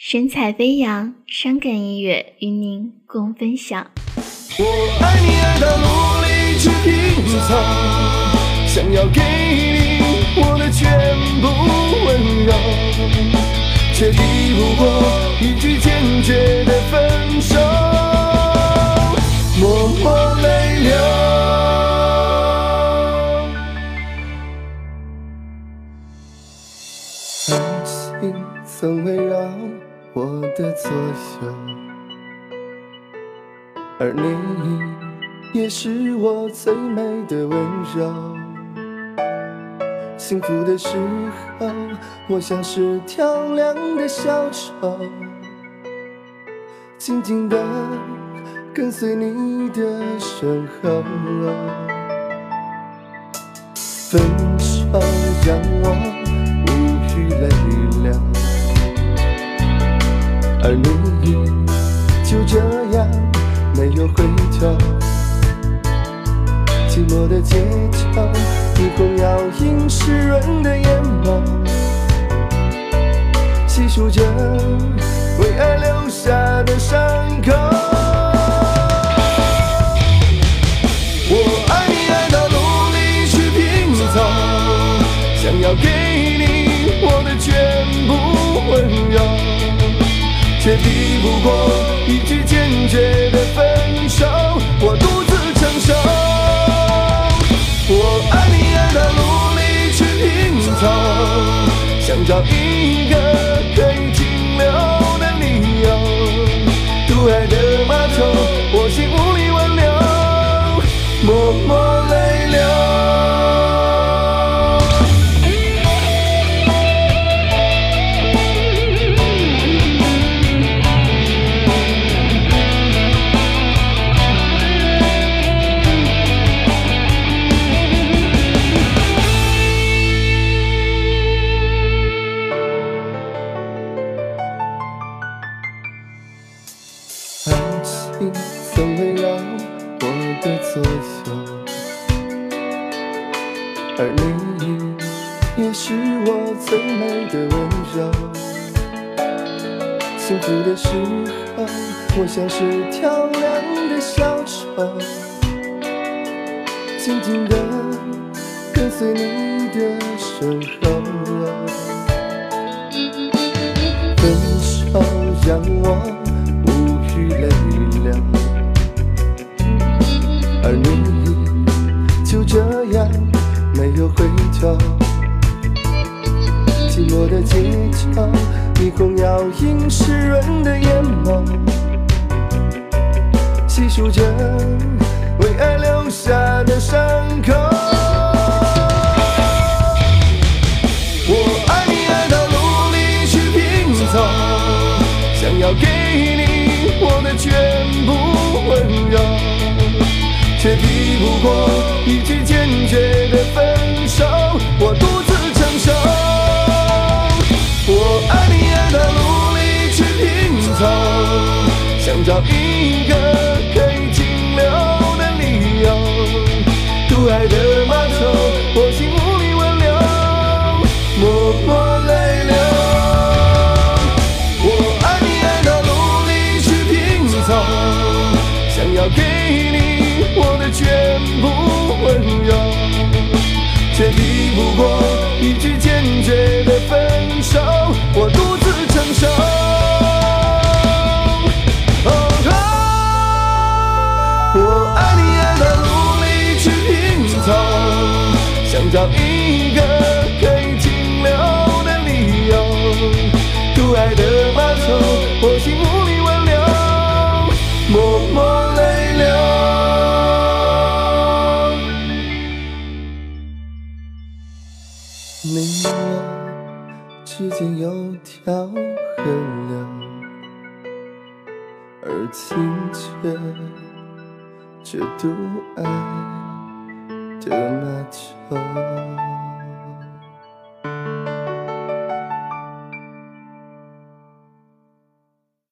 神采飞扬，伤感音乐与您共分享。我爱你爱到努力去拼凑，想要给你我的全部温柔，却抵不过一句坚决的分手，默默泪流。爱情曾围绕我的左右。而你也是我最美的温柔。幸福的时候，我像是跳亮的小丑，静静的跟随你的身后。分手让我无语泪流，回头，寂寞的街角，霓虹摇映湿润的眼眸，细数着为爱留下的伤口。我爱你爱到努力去拼凑，想要给你我的全部温柔，却抵不过一句坚决的分。想找一个可以停留的理由。渡海的码头，我心无力挽留，默默泪流。我的左右，而你也是我最美的温柔。幸福的时候，我像是跳亮的小丑，静静的跟随你的身后。分手让我无语泪。而你就这样没有回头，寂寞的街角，霓虹摇映湿润的眼眸，细数着为爱留下的伤口。我爱你爱到努力去拼凑，想要给你我的全过一句坚决的分手，我独自承受。我爱你爱到努力去拼凑，想找一个可以停留的理由。独爱的码头，我心无力挽留，默默泪流。我爱你爱到努力去拼凑，想要给你。找一个可以停留的理由。独爱的码头，我心无力挽留，默默泪流。你我之间有条河流，而清澈却独爱的那秋。